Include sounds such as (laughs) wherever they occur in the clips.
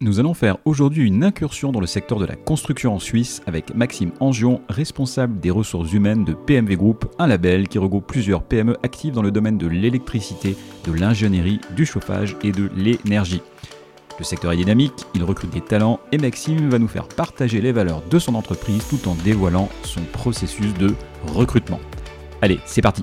Nous allons faire aujourd'hui une incursion dans le secteur de la construction en Suisse avec Maxime Angion, responsable des ressources humaines de PMV Group, un label qui regroupe plusieurs PME actives dans le domaine de l'électricité, de l'ingénierie, du chauffage et de l'énergie. Le secteur est dynamique, il recrute des talents et Maxime va nous faire partager les valeurs de son entreprise tout en dévoilant son processus de recrutement. Allez, c'est parti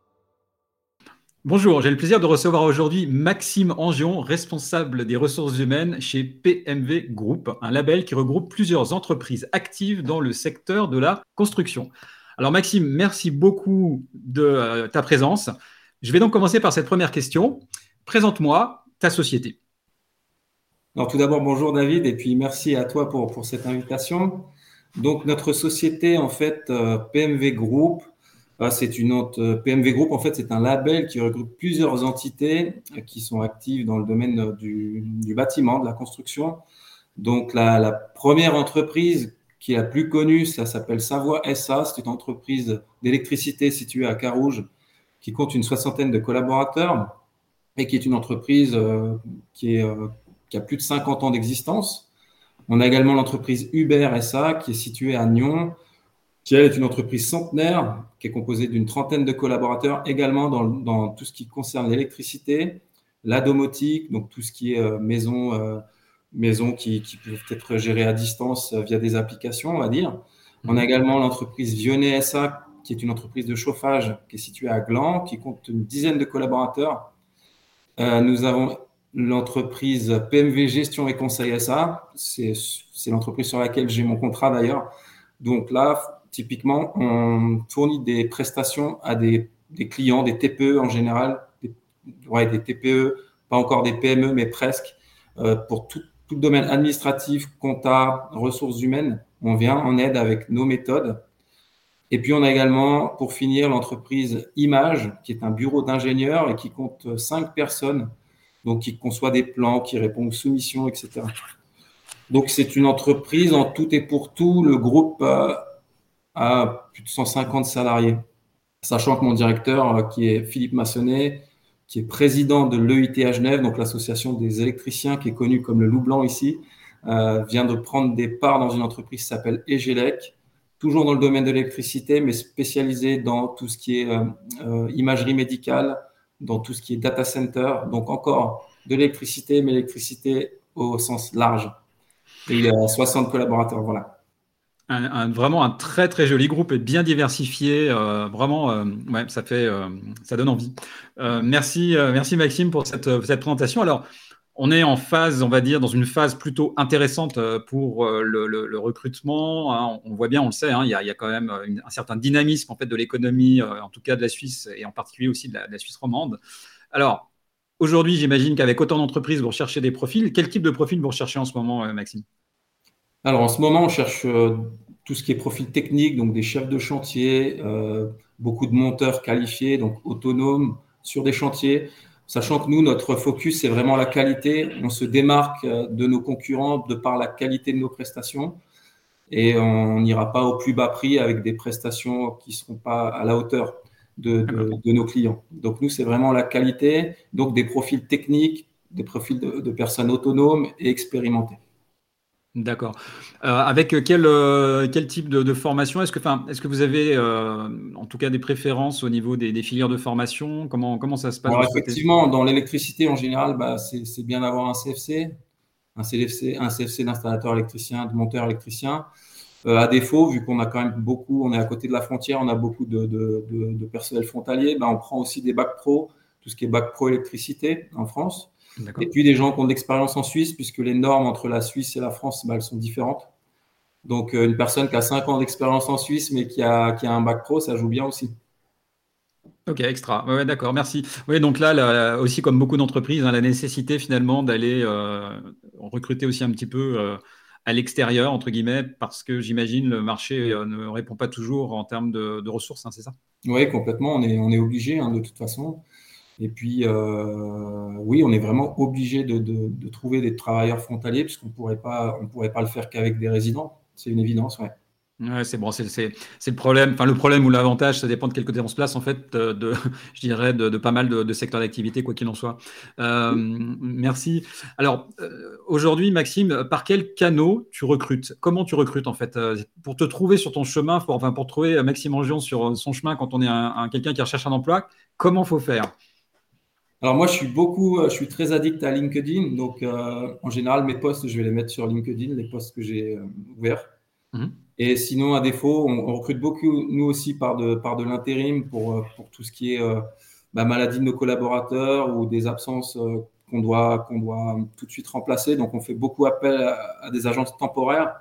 Bonjour, j'ai le plaisir de recevoir aujourd'hui Maxime Angion, responsable des ressources humaines chez PMV Group, un label qui regroupe plusieurs entreprises actives dans le secteur de la construction. Alors Maxime, merci beaucoup de euh, ta présence. Je vais donc commencer par cette première question. Présente-moi ta société. Alors tout d'abord, bonjour David, et puis merci à toi pour, pour cette invitation. Donc notre société, en fait, euh, PMV Group, c'est une autre euh, PMV Group. En fait, c'est un label qui regroupe plusieurs entités euh, qui sont actives dans le domaine euh, du, bâtiment, de la construction. Donc, la, première entreprise qui est la plus connue, ça s'appelle Savoie SA. C'est une entreprise d'électricité située à Carouge qui compte une soixantaine de collaborateurs et qui est une entreprise qui a plus de 50 ans d'existence. On a également l'entreprise Uber SA qui est située à Nyon qui est une entreprise centenaire qui est composée d'une trentaine de collaborateurs également dans, tout ce qui concerne l'électricité, la domotique, donc tout ce qui est euh, maison, euh, maison qui, peuvent être gérées à distance euh, via des applications, on va dire. On a également l'entreprise Vionnet SA, qui est une entreprise de chauffage qui est située à Gland, qui compte une dizaine de collaborateurs. nous avons l'entreprise PMV Gestion et Conseil SA, c'est l'entreprise sur laquelle j'ai mon contrat d'ailleurs. Donc là, typiquement, on fournit des prestations à des, clients, des TPE en général, des, des TPE, pas encore des PME, mais presque, euh, pour tout, le domaine administratif, compta, ressources humaines. On vient en aide avec nos méthodes. Et puis, on a également, pour finir, l'entreprise Image, qui est un bureau d'ingénieurs et qui compte cinq personnes, donc qui conçoit des plans, qui répond aux soumissions, etc. Donc, c'est une entreprise en tout et pour tout. Le groupe euh, plus de 150 salariés. Sachant que mon directeur, euh, qui est Philippe Massonnet, qui est président de l'EIT à Genève, donc l'association des électriciens, qui est connue comme le loup blanc ici, euh, vient de prendre des parts dans une entreprise qui s'appelle Egelec, toujours dans le domaine de l'électricité, mais spécialisée dans tout ce qui est euh, imagerie médicale, dans tout ce qui est data center, donc encore de l'électricité, mais l'électricité au sens large. Il a 60 collaborateurs, voilà vraiment un très très joli groupe et bien diversifié. Euh, vraiment, euh, ça fait, euh, ça donne envie. merci, merci Maxime pour cette, présentation. Alors, on est en phase, on va dire, dans une phase plutôt intéressante pour le, recrutement. Hein. on, voit bien, on le sait, hein, il, y a, il, y a, quand même un certain dynamisme en fait de l'économie, en tout cas de la Suisse et en particulier aussi de la, de la Suisse romande. Alors, aujourd'hui, j'imagine qu'avec autant d'entreprises, vous recherchez des profils. Quel type de profil vous recherchez en ce moment, Maxime? Alors en ce moment, on cherche euh, tout ce qui est profil technique, donc des chefs de chantier, euh, beaucoup de monteurs qualifiés, donc autonomes sur des chantiers, sachant que nous, notre focus, c'est vraiment la qualité. On se démarque euh, de nos concurrents de par la qualité de nos prestations et on n'ira pas au plus bas prix avec des prestations qui ne seront pas à la hauteur de, nos clients. Donc nous, c'est vraiment la qualité, donc des profils techniques, des profils de personnes autonomes et expérimentées. D'accord. Euh, avec quel, euh, quel type de, formation Est-ce que, est que vous avez euh, en tout cas des préférences au niveau des, filières de formation? Comment, comment ça se passe Effectivement, dans l'électricité en général, bah, c'est bien d'avoir un CFC, un CFC, un CFC d'installateur électricien, de monteur électricien. à défaut, vu qu'on a quand même beaucoup, on est à côté de la frontière, on a beaucoup de, de, personnel frontalier, bah, on prend aussi des bacs pro, tout ce qui est bac pro électricité en France. Et puis des gens qui ont de l'expérience en Suisse, puisque les normes entre la Suisse et la France, bah, elles sont différentes. Donc euh, une personne qui a 5 ans d'expérience en Suisse, mais qui a, qui a un bac pro, ça joue bien aussi. Ok, extra. Ouais, d'accord, merci. Oui, donc là, aussi comme beaucoup d'entreprises, hein, la nécessité finalement d'aller euh, recruter aussi un petit peu euh, à l'extérieur, entre guillemets, parce que j'imagine le marché ne répond pas toujours en termes de, ressources, hein, c'est ça? Oui, complètement. On est, on est obligé hein, de toute façon. Et puis, oui, on est vraiment obligé de, trouver des travailleurs frontaliers, puisqu'on ne pourrait pas, le faire qu'avec des résidents. C'est une évidence, ouais. Ouais, c'est bon, c'est le problème. Enfin, le problème ou l'avantage, ça dépend de quel côté on se place, en fait, de, (laughs) je dirais, de, pas mal de, secteurs d'activité, quoi qu'il en soit. Euh, merci. Alors, euh, aujourd'hui, Maxime, par quel canaux tu recrutes? Comment tu recrutes, en fait? Euh, Pour te trouver sur ton chemin, pour, enfin, pour trouver Maxime Angion sur son chemin quand on est un, quelqu'un qui recherche un emploi, comment faut faire? Alors moi, je suis beaucoup, je suis très addict à LinkedIn. Donc, en général, mes posts, je vais les mettre sur LinkedIn, les posts que j'ai ouverts. Mmh. Et sinon, à défaut, on, recrute beaucoup, nous aussi, par de, par de l'intérim pour, euh, pour tout ce qui est euh, bah, maladie de nos collaborateurs ou des absences euh, qu'on doit, qu'on doit tout de suite remplacer. Donc, on fait beaucoup appel à, des agences temporaires.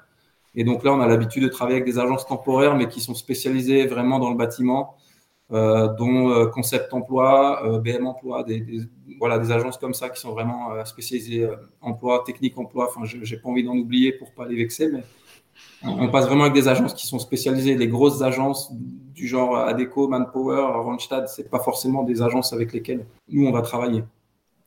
Et donc là, on a l'habitude de travailler avec des agences temporaires, mais qui sont spécialisées vraiment dans le bâtiment, dont Concept Emploi, BM Emploi, des, voilà, des agences comme ça qui sont vraiment spécialisées emploi, technique emploi. Enfin, je n'ai pas envie d'en oublier pour pas les vexer, mais on passe vraiment avec des agences qui sont spécialisées. Les grosses agences du genre Adeco, Manpower, Randstad, c'est pas forcément des agences avec lesquelles nous on va travailler.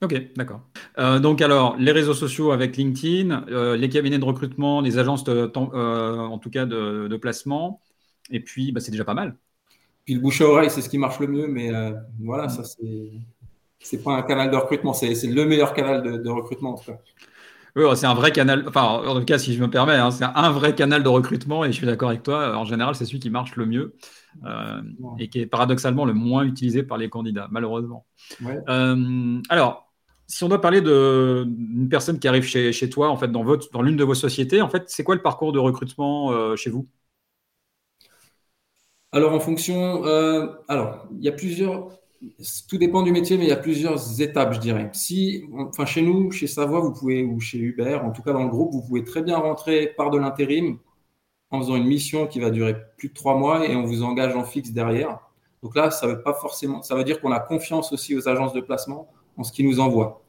Ok, d'accord. Euh, donc alors, les réseaux sociaux avec LinkedIn, euh, les cabinets de recrutement, les agences euh, en tout cas de, placement, et puis bah, c'est déjà pas mal. Puis le bouche à oreille, c'est ce qui marche le mieux, mais voilà, ça c'est c'est pas un canal de recrutement, c'est le meilleur canal de, de recrutement en tout cas. Oui, c'est un vrai canal. Enfin, en tout cas, si je me permets, hein, c'est un vrai canal de recrutement et je suis d'accord avec toi. En général, c'est celui qui marche le mieux euh, et qui est paradoxalement le moins utilisé par les candidats, malheureusement. Euh, alors, si on doit parler d'une personne qui arrive chez, chez, toi, en fait, dans, votre, dans l'une de vos sociétés, en fait, c'est quoi le parcours de recrutement euh, chez vous? Alors, en fonction. alors, il y a plusieurs tout dépend du métier, mais il y a plusieurs étapes, je dirais. Si, enfin, chez nous, chez Savoie, vous pouvez, ou chez Uber, en tout cas dans le groupe, vous pouvez très bien rentrer par de l'intérim en faisant une mission qui va durer plus de trois mois et on vous engage en fixe derrière. Donc là, ça veut pas forcément, ça veut dire qu'on a confiance aussi aux agences de placement en ce qu'ils nous envoient.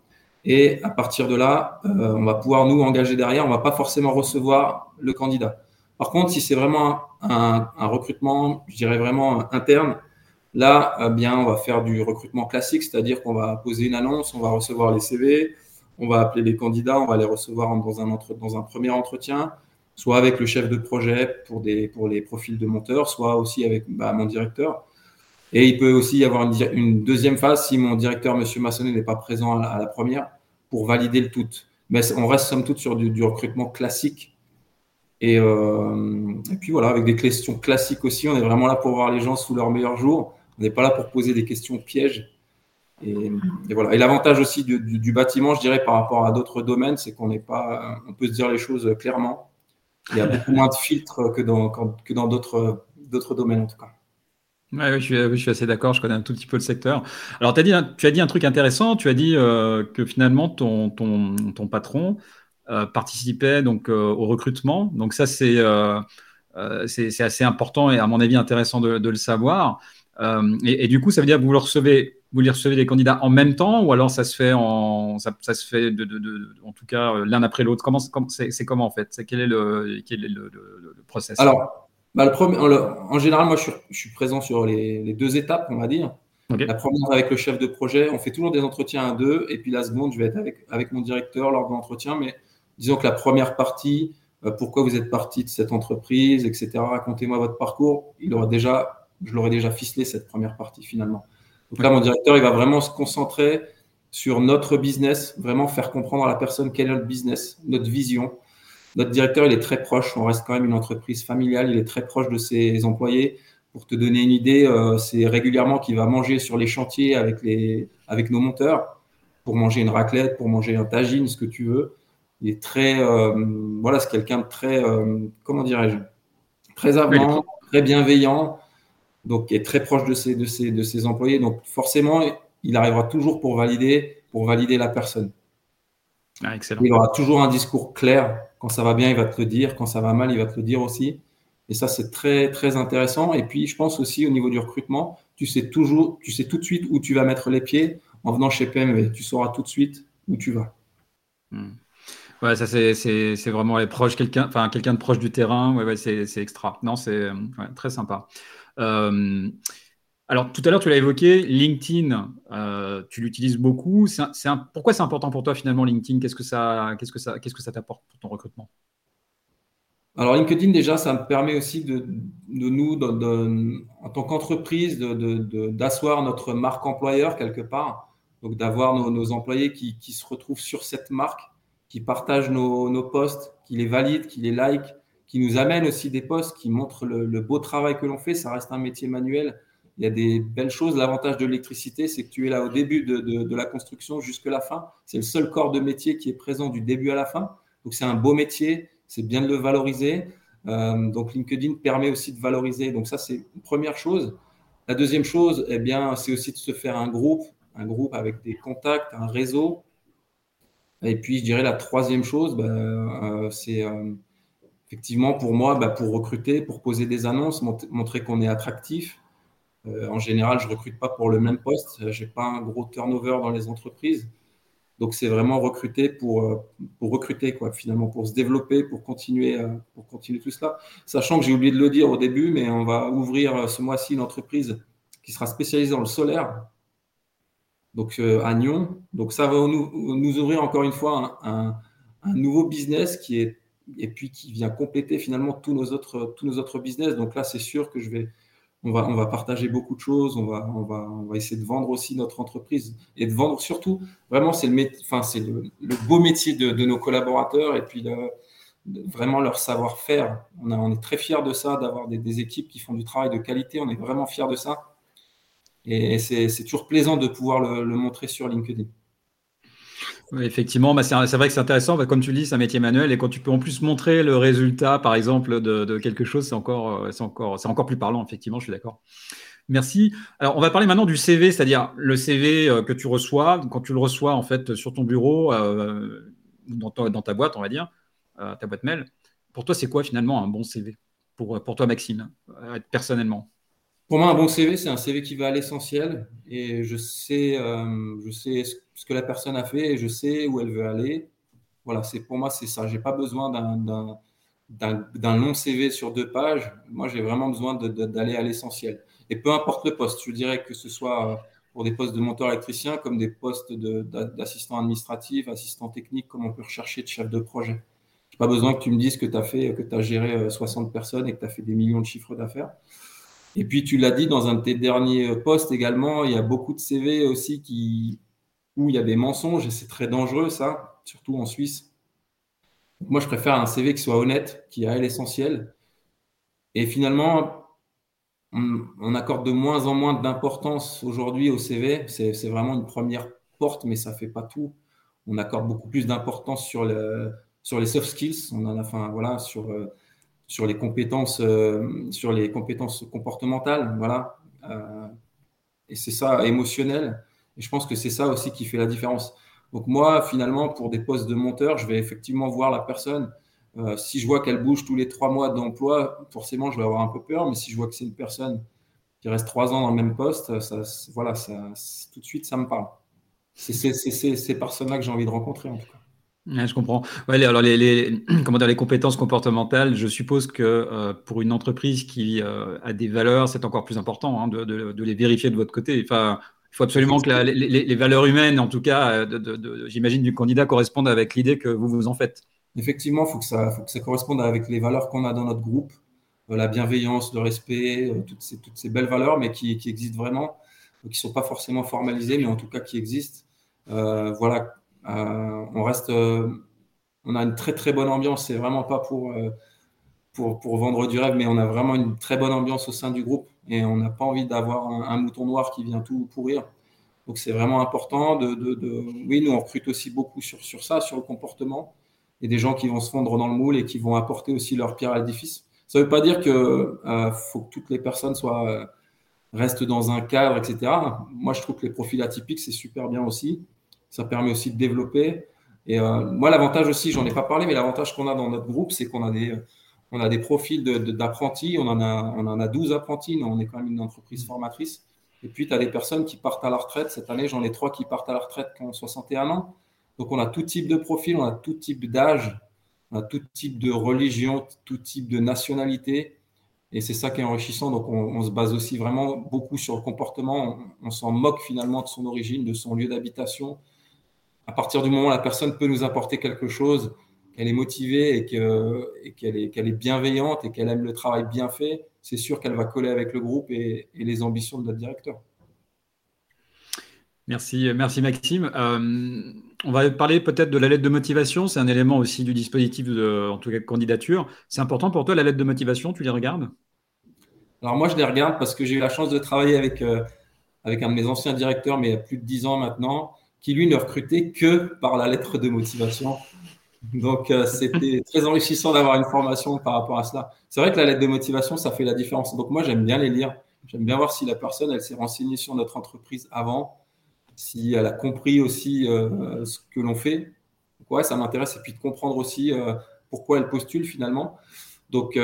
Et à partir de là, euh, on va pouvoir nous engager derrière. On va pas forcément recevoir le candidat. Par contre, si c'est vraiment un, recrutement, je dirais vraiment interne, Là, eh bien, on va faire du recrutement classique, c'est-à-dire qu'on va poser une annonce, on va recevoir les CV, on va appeler les candidats, on va les recevoir dans un, premier entretien, soit avec le chef de projet pour, les profils de monteurs, soit aussi avec bah, mon directeur. Et il peut aussi y avoir une, deuxième phase si mon directeur, M. Massonnet, n'est pas présent à la, première pour valider le tout. Mais on reste somme toute sur du, recrutement classique. Et, euh, et, puis voilà, avec des questions classiques aussi, on est vraiment là pour voir les gens sous leur meilleur jour. On n'est pas là pour poser des questions pièges. Et, voilà. Et l'avantage aussi du, bâtiment, je dirais, par rapport à d'autres domaines, c'est qu'on n'est pas, on peut se dire les choses clairement. Il y a beaucoup moins de filtres que dans que dans d'autres d'autres domaines en tout cas. Ouais, je, suis, assez d'accord, je connais un tout petit peu le secteur. Alors, as dit, tu as dit un truc intéressant, tu as dit euh, que finalement ton, ton, ton patron euh, participait donc euh, au recrutement. Donc ça, c'est c'est assez important et à mon avis intéressant de, de le savoir. Euh, et, du coup, ça veut dire que vous le recevez, vous les recevez les candidats en même temps, ou alors ça se fait en, ça, se fait de, de, en tout cas euh, l'un après l'autre? Comment c'est comment en fait? C'est quel est le quel est le, le, process? Alors, bah, le premier, en, général, moi, je suis, présent sur les, deux étapes, on va dire. La première avec le chef de projet, on fait toujours des entretiens à deux, et puis la seconde, je vais être avec, avec mon directeur lors de l'entretien. Mais disons que la première partie, euh, pourquoi vous êtes parti de cette entreprise, etc. Racontez-moi votre parcours. Il aura déjà je l'aurais déjà ficelé cette première partie finalement. Donc là, mon directeur, il va vraiment se concentrer sur notre business, vraiment faire comprendre à la personne quel est notre business, notre vision. Notre directeur, il est très proche. On reste quand même une entreprise familiale. Il est très proche de ses employés. Pour te donner une idée, euh, c'est régulièrement qu'il va manger sur les chantiers avec, les, avec nos monteurs pour manger une raclette, pour manger un tagine, ce que tu veux. Il est très, euh, voilà, c'est quelqu'un de très, euh, comment dirais-je, très avenant, très bienveillant donc est très proche de ses, de, ses, de ses employés. Donc forcément, il arrivera toujours pour valider, pour valider la personne. Ah, excellent. Il aura toujours un discours clair. Quand ça va bien, il va te le dire. Quand ça va mal, il va te le dire aussi. Et ça, c'est très, très intéressant. Et puis, je pense aussi au niveau du recrutement, tu sais toujours, tu sais tout de suite où tu vas mettre les pieds en venant chez PMV. Tu sauras tout de suite où tu vas. Hmm. Ça c'est vraiment quelqu'un enfin, quelqu'un de proche du terrain, ouais, ouais c'est extra. Non, c'est très sympa. Euh, alors, tout à l'heure, tu l'as évoqué, LinkedIn, euh, tu l'utilises beaucoup. Pourquoi c'est important pour toi finalement LinkedIn? Qu'est-ce que ça, qu'est-ce que ça, qu'est-ce que ça t'apporte pour ton recrutement? Alors, LinkedIn, déjà, ça me permet aussi de, de nous, en tant qu'entreprise, d'asseoir notre marque employeur quelque part. Donc, d'avoir nos, employés qui, qui, se retrouvent sur cette marque, qui partagent nos, nos posts, qui les valident, qui les like, qui nous amènent aussi des posts qui montrent le, beau travail que l'on fait. Ça reste un métier manuel il y a des belles choses. L'avantage de l'électricité, c'est que tu es là au début de, la construction jusqu'à la fin. C'est le seul corps de métier qui est présent du début à la fin. Donc c'est un beau métier, c'est bien de le valoriser. Euh, donc LinkedIn permet aussi de valoriser. Donc ça, c'est une première chose. La deuxième chose, eh bien, c'est aussi de se faire un groupe, un groupe avec des contacts, un réseau. Et puis, je dirais la troisième chose, ben, euh, c'est euh, effectivement pour moi, ben, pour recruter, pour poser des annonces, montrer qu'on est attractif. Euh, en général, je recrute pas pour le même poste. Euh, j'ai pas un gros turnover dans les entreprises. Donc, c'est vraiment recruter pour, pour recruter, quoi, finalement, pour se développer, pour continuer, pour continuer tout cela. Sachant que j'ai oublié de le dire au début, mais on va ouvrir ce mois-ci une entreprise qui sera spécialisée dans le solaire, donc à Nyon. Donc, ça va nous, nous ouvrir encore une fois un, un, nouveau business qui est, et puis qui vient compléter finalement tous nos autres, tous nos autres business. Donc là, c'est sûr que je vais, on va, on va partager beaucoup de choses, on va, on, va, on va essayer de vendre aussi notre entreprise et de vendre surtout, vraiment, c'est le, enfin, c'est le, beau métier de, nos collaborateurs et puis vraiment leur savoir-faire. On, on, est très fiers de ça, d'avoir des, équipes qui font du travail de qualité, on est vraiment fiers de ça. Et, c'est, toujours plaisant de pouvoir le montrer sur LinkedIn effectivement, bah, c'est vrai que c'est intéressant. Bah, comme tu dis, c'est un métier manuel et quand tu peux en plus montrer le résultat, par exemple, de, quelque chose, c'est encore, euh, encore, encore plus parlant. Effectivement, je suis d'accord. Merci. Alors, on va parler maintenant du CV, c'est-à-dire le CV euh, que tu reçois quand tu le reçois en fait sur ton bureau, euh, dans, ta, boîte, on va dire, ta boîte mail. Pour toi, c'est quoi finalement un bon CV pour toi, Maxime, personnellement pour moi, un bon CV, c'est un CV qui va à l'essentiel et je sais, euh, je sais ce que la personne a fait et je sais où elle veut aller. Voilà, pour moi, c'est ça. J'ai pas besoin d'un long CV sur deux pages. Moi, j'ai vraiment besoin d'aller à l'essentiel. Et peu importe le poste, je dirais que ce soit euh, pour des postes de monteur électricien comme des postes d'assistant administratif, assistant technique, comme on peut rechercher de chef de projet. Je n'ai pas besoin que tu me dises que tu que tu as géré 60 euh, personnes et que tu as fait des millions de chiffres d'affaires. Et puis, tu l'as dit dans un de tes derniers posts également, il y a beaucoup de CV aussi où il y a des mensonges et c'est très dangereux, ça, surtout en Suisse. Moi, je préfère un CV qui soit honnête, qui a l'essentiel. Et finalement, on, accorde de moins en moins d'importance aujourd'hui au CV. C'est vraiment une première porte, mais ça ne fait pas tout. On accorde beaucoup plus d'importance sur les soft skills. On en a, enfin, voilà, sur euh, sur les compétences, euh, sur les compétences comportementales, voilà. Euh, et c'est ça, émotionnel. Et je pense que c'est ça aussi qui fait la différence. Donc moi, finalement, pour des postes de monteur, je vais effectivement voir la personne. Euh, si je vois qu'elle bouge tous les trois mois d'emploi, forcément, je vais avoir un peu peur. Mais si je vois que c'est une personne qui reste trois ans dans le même poste, ça, voilà, ça, tout de suite, ça me parle. C'est ces personnes-là que j'ai envie de rencontrer, en tout cas je comprends. Ouais, alors les, les, (clears throat) comment dire, les compétences comportementales, je suppose que euh, pour une entreprise qui euh, a des valeurs, c'est encore plus important hein, de, de, de, les vérifier de votre côté. Enfin, il faut absolument que la, les, les, valeurs humaines, en tout cas, euh, j'imagine, du candidat correspondent avec l'idée que vous vous en faites. Effectivement, il faut, que ça, faut que ça corresponde avec les valeurs qu'on a dans notre groupe, la bienveillance, le respect, toutes, ces, toutes ces belles valeurs, mais qui, qui existent vraiment, qui ne sont pas forcément formalisées, mais en tout cas qui existent. voilà, on reste, euh, on a une très très bonne ambiance. C'est vraiment pas pour, euh, pour, pour, vendre du rêve, mais on a vraiment une très bonne ambiance au sein du groupe et on n'a pas envie d'avoir un, mouton noir qui vient tout pourrir. Donc c'est vraiment important de, Oui, nous on recrute aussi beaucoup sur, sur ça, sur le comportement, et des gens qui vont se fondre dans le moule et qui vont apporter aussi leur pierre à l'édifice. Ça ne veut pas dire que faut que toutes les personnes soient restent dans un cadre, etc. Moi, je trouve que les profils atypiques c'est super bien aussi. Ça permet aussi de développer. Et euh, moi, l'avantage aussi, j'en ai pas parlé, mais l'avantage qu'on a dans notre groupe, c'est qu'on a des, on a des profils d'apprentis. on, en a, on en a 12 apprentis. on est quand même une entreprise formatrice. Et puis, tu as des personnes qui partent à la retraite. Cette année, j'en ai trois qui partent à la retraite qui ont 61 ans. Donc, on a tout type de profil, on a tout type d'âge, on a tout type de religion, tout type de nationalité. Et c'est ça qui est enrichissant. Donc, on, se base aussi vraiment beaucoup sur le comportement. On, s'en moque finalement de son origine, de son lieu d'habitation. À partir du moment où la personne peut nous apporter quelque chose, qu'elle est motivée et qu'elle est, est, bienveillante et qu'elle aime le travail bien fait, c'est sûr qu'elle va coller avec le groupe et, les ambitions de notre directeur. Merci, merci Maxime. Euh, on va parler peut-être de la lettre de motivation. C'est un élément aussi du dispositif de, en tout cas, de candidature. C'est important pour toi la lettre de motivation. Tu les regardes? Alors moi, je les regarde parce que j'ai eu la chance de travailler avec, euh, avec un de mes anciens directeurs, mais il y a plus de dix ans maintenant, qui lui ne recrutait que par la lettre de motivation. Donc, euh, c'était (laughs) très enrichissant d'avoir une formation par rapport à cela. C'est vrai que la lettre de motivation, ça fait la différence. Donc, moi, j'aime bien les lire. J'aime bien voir si la personne, elle s'est renseignée sur notre entreprise avant, si elle a compris aussi euh, ce que l'on fait. Donc, ouais, ça m'intéresse. Et puis de comprendre aussi euh, pourquoi elle postule finalement. Donc,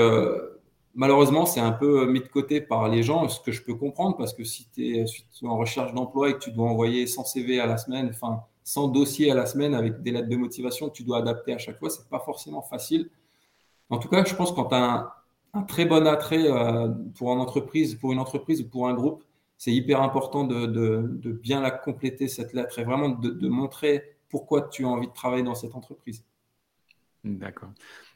malheureusement, c'est un peu mis de côté par les gens, ce que je peux comprendre, parce que si tu es en recherche d'emploi et que tu dois envoyer 100 CV à la semaine, enfin, 100 dossiers à la semaine avec des lettres de motivation que tu dois adapter à chaque fois, c'est pas forcément facile. En tout cas, je pense que quand tu as un, très bon attrait euh, pour une entreprise, pour une entreprise ou pour un groupe, c'est hyper important de, bien la compléter, cette lettre, et vraiment de, montrer pourquoi tu as envie de travailler dans cette entreprise. D'accord.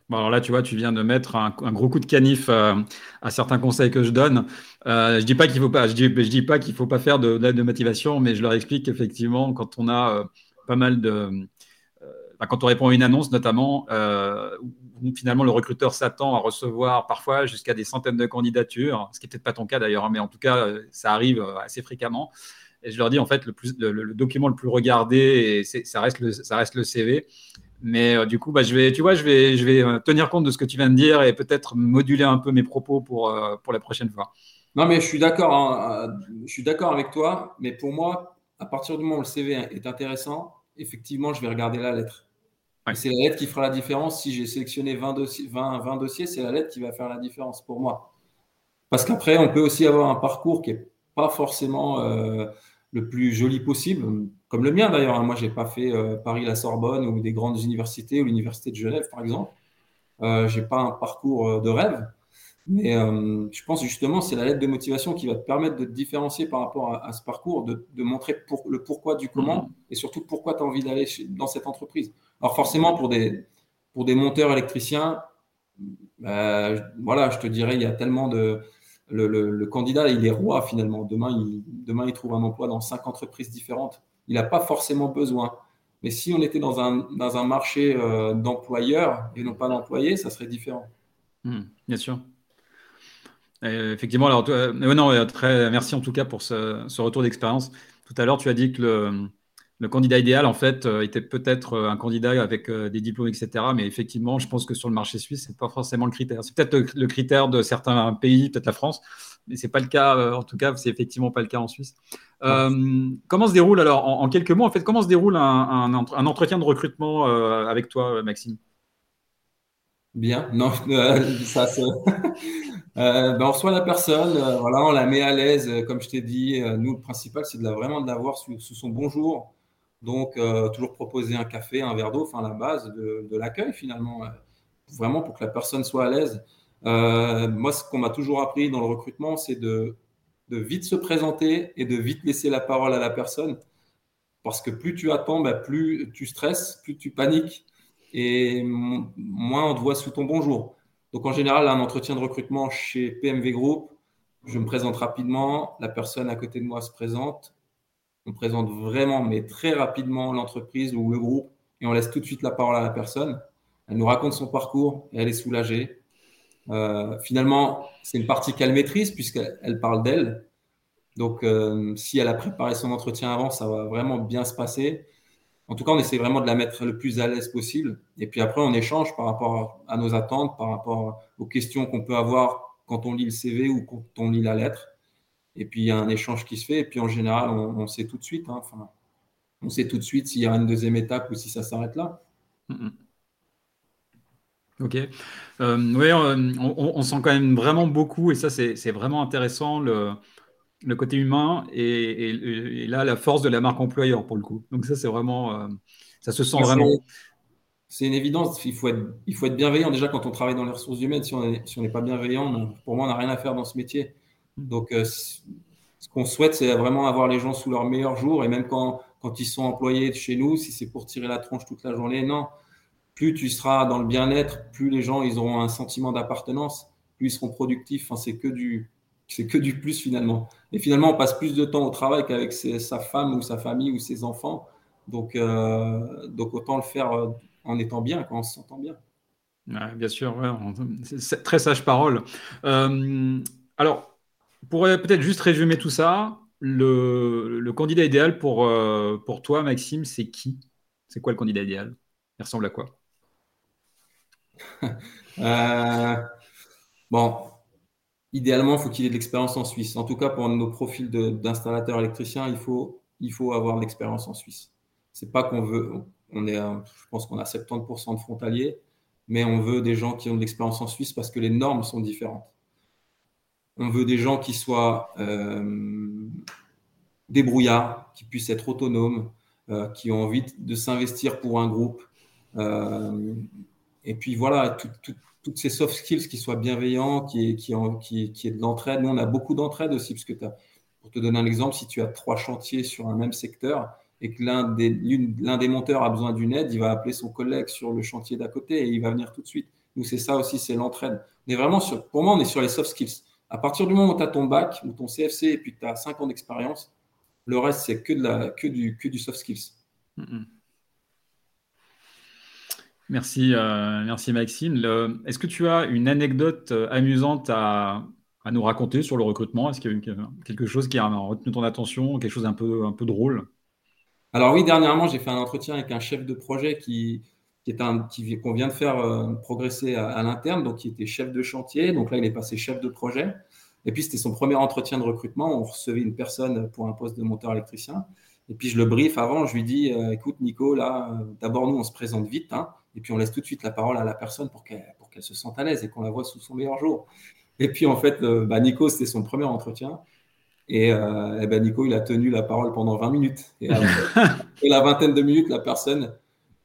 Bon, alors là, tu vois, tu viens de mettre un, gros coup de canif euh, à certains conseils que je donne. Euh, je dis pas qu'il faut pas, je dis, pas qu'il faut pas faire de lettre de motivation, mais je leur explique qu'effectivement, quand on a pas mal de. Euh, quand on répond à une annonce, notamment, euh, finalement le recruteur s'attend à recevoir parfois jusqu'à des centaines de candidatures, ce qui n'est peut-être pas ton cas d'ailleurs, hein, mais en tout cas, euh, ça arrive assez fréquemment. Et je leur dis, en fait, le, plus, le, document le plus regardé, ça, reste le, ça reste le CV. Mais du coup, bah, je vais, tu vois, je vais, je vais tenir compte de ce que tu viens de dire et peut-être moduler un peu mes propos pour, pour la prochaine fois. Non, mais je suis d'accord. Hein, je suis d'accord avec toi. Mais pour moi, à partir du moment où le CV est intéressant, effectivement, je vais regarder la lettre. C'est la lettre qui fera la différence. Si j'ai sélectionné 20 dossiers, 20, dossiers c'est la lettre qui va faire la différence pour moi. Parce qu'après, on peut aussi avoir un parcours qui n'est pas forcément euh, le plus joli possible, comme le mien d'ailleurs. Hein. Moi, je n'ai pas fait euh, Paris-la Sorbonne ou des grandes universités ou l'Université de Genève, par exemple. Euh, je n'ai pas un parcours de rêve. Mais euh, je pense justement c'est la lettre de motivation qui va te permettre de te différencier par rapport à, ce parcours, de, montrer le pourquoi du comment mm-hmm. et surtout pourquoi tu as envie d'aller dans cette entreprise. Alors forcément pour des, pour des monteurs électriciens, bah, voilà, je te dirais, il y a tellement de... Le, candidat, il est roi finalement. Demain il, demain, il trouve un emploi dans cinq entreprises différentes. Il n'a pas forcément besoin. Mais si on était dans un, marché euh, d'employeurs et non pas d'employés, ça serait différent. Mm, bien sûr. Euh, effectivement, alors, euh, non, très, merci en tout cas pour ce, retour d'expérience. Tout à l'heure, tu as dit que le, candidat idéal, en fait, euh, était peut-être un candidat avec des diplômes, etc. Mais effectivement, je pense que sur le marché suisse, ce n'est pas forcément le critère. C'est peut-être le, critère de certains pays, peut-être la France, mais ce n'est pas le cas, en tout cas, c'est effectivement pas le cas en Suisse. comment se déroule, alors, en, quelques mots, en fait, comment se déroule un, un entretien de recrutement avec toi, Maxime? Bien, non, (laughs) ça, se... (laughs) Euh, ben on reçoit la personne, euh, voilà, on la met à l'aise, euh, comme je t'ai dit. nous, le principal, c'est de la, vraiment de l'avoir sous, sous, son bonjour. Donc, toujours proposer un café, un verre d'eau, enfin la base de, l'accueil finalement, vraiment pour que la personne soit à l'aise. moi, ce qu'on m'a toujours appris dans le recrutement, c'est de, vite se présenter et de vite laisser la parole à la personne. Parce que plus tu attends, ben, plus tu stresses, plus tu paniques et moins on te voit sous ton bonjour. Donc en général, un entretien de recrutement chez PMV Group, je me présente rapidement, la personne à côté de moi se présente, on présente vraiment, mais très rapidement l'entreprise ou le groupe, et on laisse tout de suite la parole à la personne. Elle nous raconte son parcours et elle est soulagée. Euh, finalement, c'est une partie qu'elle maîtrise puisqu'elle parle d'elle. Donc, euh, si elle a préparé son entretien avant, ça va vraiment bien se passer. En tout cas, on essaie vraiment de la mettre le plus à l'aise possible. Et puis après, on échange par rapport à nos attentes, par rapport aux questions qu'on peut avoir quand on lit le CV ou quand on lit la lettre. Et puis, il y a un échange qui se fait. Et puis, en général, on, sait tout de suite. Hein. enfin, on sait tout de suite s'il y a une deuxième étape ou si ça s'arrête là. Ok. Euh, oui, on, on, sent quand même vraiment beaucoup, et ça, c'est vraiment intéressant, le, le côté humain et, là la force de la marque employeur pour le coup. Donc ça c'est vraiment, euh, Ça se sent vraiment. C'est une évidence. Il faut, être, il faut être bienveillant. Déjà, quand on travaille dans les ressources humaines, si on n'est si pas bienveillant, pour moi, on n'a rien à faire dans ce métier. Donc, euh, ce qu'on souhaite, c'est vraiment avoir les gens sous leur meilleur jour. Et même quand, quand ils sont employés chez nous, si c'est pour tirer la tronche toute la journée, non. Plus tu seras dans le bien-être, plus les gens ils auront un sentiment d'appartenance, plus ils seront productifs. Enfin, c'est que du, c'est que du plus finalement. Et finalement, on passe plus de temps au travail qu'avec sa femme ou sa famille ou ses enfants. Donc, euh, donc autant le faire euh, en étant bien, quand on se sentant bien. bien sûr, très sage parole. Alors, pour peut-être juste résumer tout ça, le, candidat idéal pour, euh, pour toi, Maxime, c'est qui? C'est quoi le candidat idéal? Il ressemble à quoi? (laughs) Euh, Bon, idéalement, il faut qu'il ait de l'expérience en Suisse. En tout cas, pour nos profils d'installateurs électriciens, il faut, il faut avoir de l'expérience en Suisse. C'est pas qu'on veut, on est, je pense qu'on a 70% de frontaliers, mais on veut des gens qui ont de l'expérience en Suisse parce que les normes sont différentes. On veut des gens qui soient euh, débrouillards, qui puissent être autonomes, euh, qui ont envie de s'investir pour un groupe. Euh, et puis voilà, toutes ces soft skills qui soient bienveillants, qui, qui, qui, de l'entraide. Nous, on a beaucoup d'entraide aussi, parce que pour te donner un exemple, si tu as trois chantiers sur un même secteur et que l'un des, des monteurs a besoin d'une aide, il va appeler son collègue sur le chantier d'à côté et il va venir tout de suite. Nous, c'est ça aussi, c'est l'entraide. Est vraiment sur, pour moi, on est sur les soft skills. À partir du moment où tu as ton bac ou ton CFC et puis que tu as 5 ans d'expérience, le reste, c'est que, de la, que, du, que du soft skills. Merci, euh, merci Maxime. Est-ce que tu as une anecdote euh, amusante à, à nous raconter sur le recrutement? Est-ce qu'il y a quelque chose qui a retenu ton attention, quelque chose d'un peu, un peu drôle? Alors oui, dernièrement, j'ai fait un entretien avec un chef de projet qui, qui est un qui qu'on vient de faire euh, progresser à, l'interne, donc qui était chef de chantier. Donc là, il est passé chef de projet. Et puis c'était son premier entretien de recrutement. On recevait une personne pour un poste de monteur électricien. Et puis je le brief avant. Je lui dis, euh, écoute Nico, là, euh, d'abord nous on se présente vite, hein, et puis on laisse tout de suite la parole à la personne pour qu'elle pour qu'elle se sente à l'aise et qu'on la voit sous son meilleur jour. Et puis en fait, bah, Nico, c'était son premier entretien. Et, et ben, Nico, il a tenu la parole pendant 20 minutes. Et, (laughs) et la vingtaine de minutes, la personne,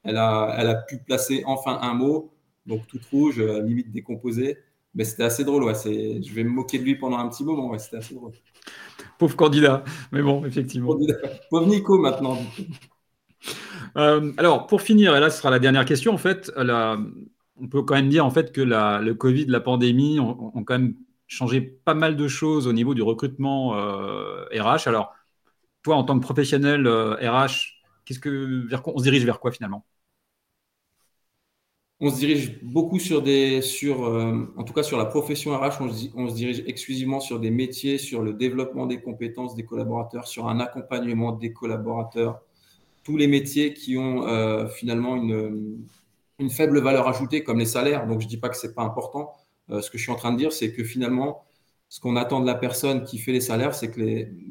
elle a, elle a pu placer enfin un mot, donc toute rouge, euh, limite décomposée. Mais c'était assez drôle. Ouais. Je vais me moquer de lui pendant un petit moment. Ouais. C'était assez drôle. Pauvre candidat. Mais bon, effectivement. Pauvre Nico maintenant. Euh, alors, pour finir, et là, ce sera la dernière question. En fait, on peut quand même dire en fait que la, le Covid, la pandémie ont, ont, quand même changé pas mal de choses au niveau du recrutement euh, RH. Alors, toi, en tant que professionnel RH, On se dirige vers quoi finalement? On se dirige beaucoup sur des, euh, en tout cas sur la profession RH, on se, dirige exclusivement sur des métiers, sur le développement des compétences des collaborateurs, sur un accompagnement des collaborateurs, tous les métiers qui ont euh, finalement une, faible valeur ajoutée, comme les salaires. Donc je dis pas que c'est pas important. Euh, ce que je suis en train de dire, c'est que finalement, ce qu'on attend de la personne qui fait les salaires, c'est que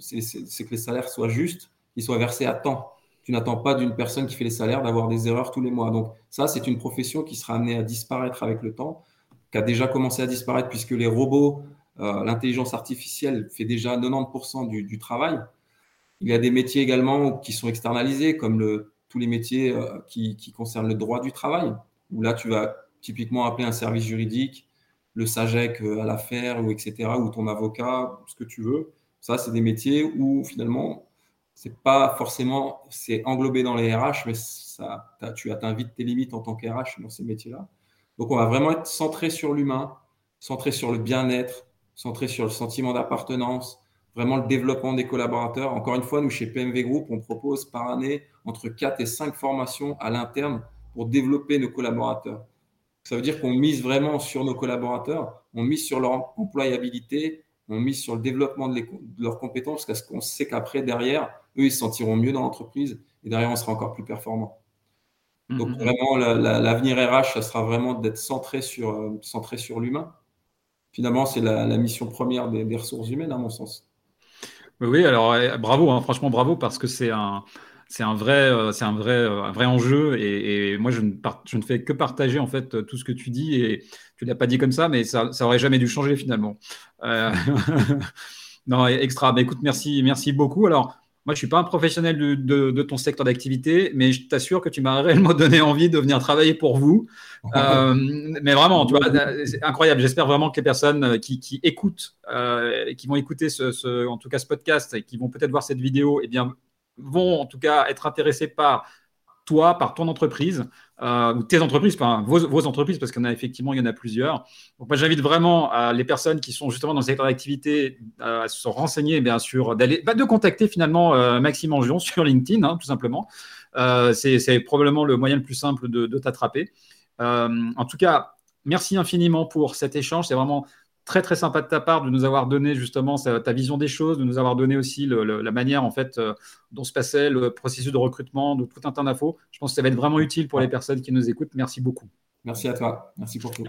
c'est, que les salaires soient justes, qu'ils soient versés à temps tu n'attends pas d'une personne qui fait les salaires d'avoir des erreurs tous les mois. Donc ça, c'est une profession qui sera amenée à disparaître avec le temps, qui a déjà commencé à disparaître puisque les robots, euh, l'intelligence artificielle fait déjà 90% du, travail. Il y a des métiers également qui sont externalisés, comme tous les métiers euh, qui, concernent le droit du travail, où là, tu vas typiquement appeler un service juridique, le SAGEC euh, à l'affaire, ou etc., ou ton avocat, ce que tu veux. Ça, c'est des métiers où finalement, c'est pas forcément, c'est englobé dans les RH, mais ça, tu atteins vite tes limites en tant qu'RH dans ces métiers-là. Donc, on va vraiment être centré sur l'humain, centré sur le bien-être, centré sur le sentiment d'appartenance, vraiment le développement des collaborateurs. Encore une fois, nous, chez PMV Group, on propose par année entre 4 et 5 formations à l'interne pour développer nos collaborateurs. Ça veut dire qu'on mise vraiment sur nos collaborateurs, on mise sur leur employabilité, on mise sur le développement de, leurs compétences parce qu'on sait qu'après, derrière, eux, ils se sentiront mieux dans l'entreprise et derrière, on sera encore plus performant. Donc, mm-hmm. vraiment, l'avenir RH, ça sera vraiment d'être centré sur, euh, centré sur l'humain. Finalement, c'est la, mission première des, ressources humaines, à mon sens. Oui, alors bravo, hein, franchement bravo, parce que c'est un, c'est un vrai, euh, c'est un vrai, euh, un vrai enjeu. Et, moi, je ne, je ne, fais que partager en fait tout ce que tu dis. Et tu l'as pas dit comme ça, mais ça, ça aurait jamais dû changer finalement. Euh... (laughs) non, extra. Mais écoute, merci, merci beaucoup. Alors, moi, je suis pas un professionnel de, ton secteur d'activité, mais je t'assure que tu m'as (laughs) réellement donné envie de venir travailler pour vous. (laughs) Euh, mais vraiment, tu vois, c'est incroyable. J'espère vraiment que les personnes qui, écoutent, euh, qui vont écouter ce, en tout cas ce podcast et qui vont peut-être voir cette vidéo, eh bien, vont en tout cas être intéressés par toi, par ton entreprise, euh, ou tes entreprises, vos, entreprises, parce en a effectivement, il y en a plusieurs. J'invite vraiment à les personnes qui sont justement dans le secteur d'activité euh, à se renseigner, bien sûr, d'aller, bah, de contacter finalement euh, Maxime Angion (laughs) sur LinkedIn, hein, tout simplement. c'est probablement le moyen le plus simple de t'attraper. en tout cas, merci infiniment pour cet échange. C'est vraiment très très sympa de ta part de nous avoir donné justement ta vision des choses, de nous avoir donné aussi la manière en fait euh, dont se passait le processus de recrutement, de tout un tas d'infos. Je pense que ça va être vraiment utile pour les personnes qui nous écoutent. Merci beaucoup. Merci à toi. Merci pour tout.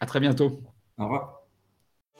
À très bientôt. Au revoir.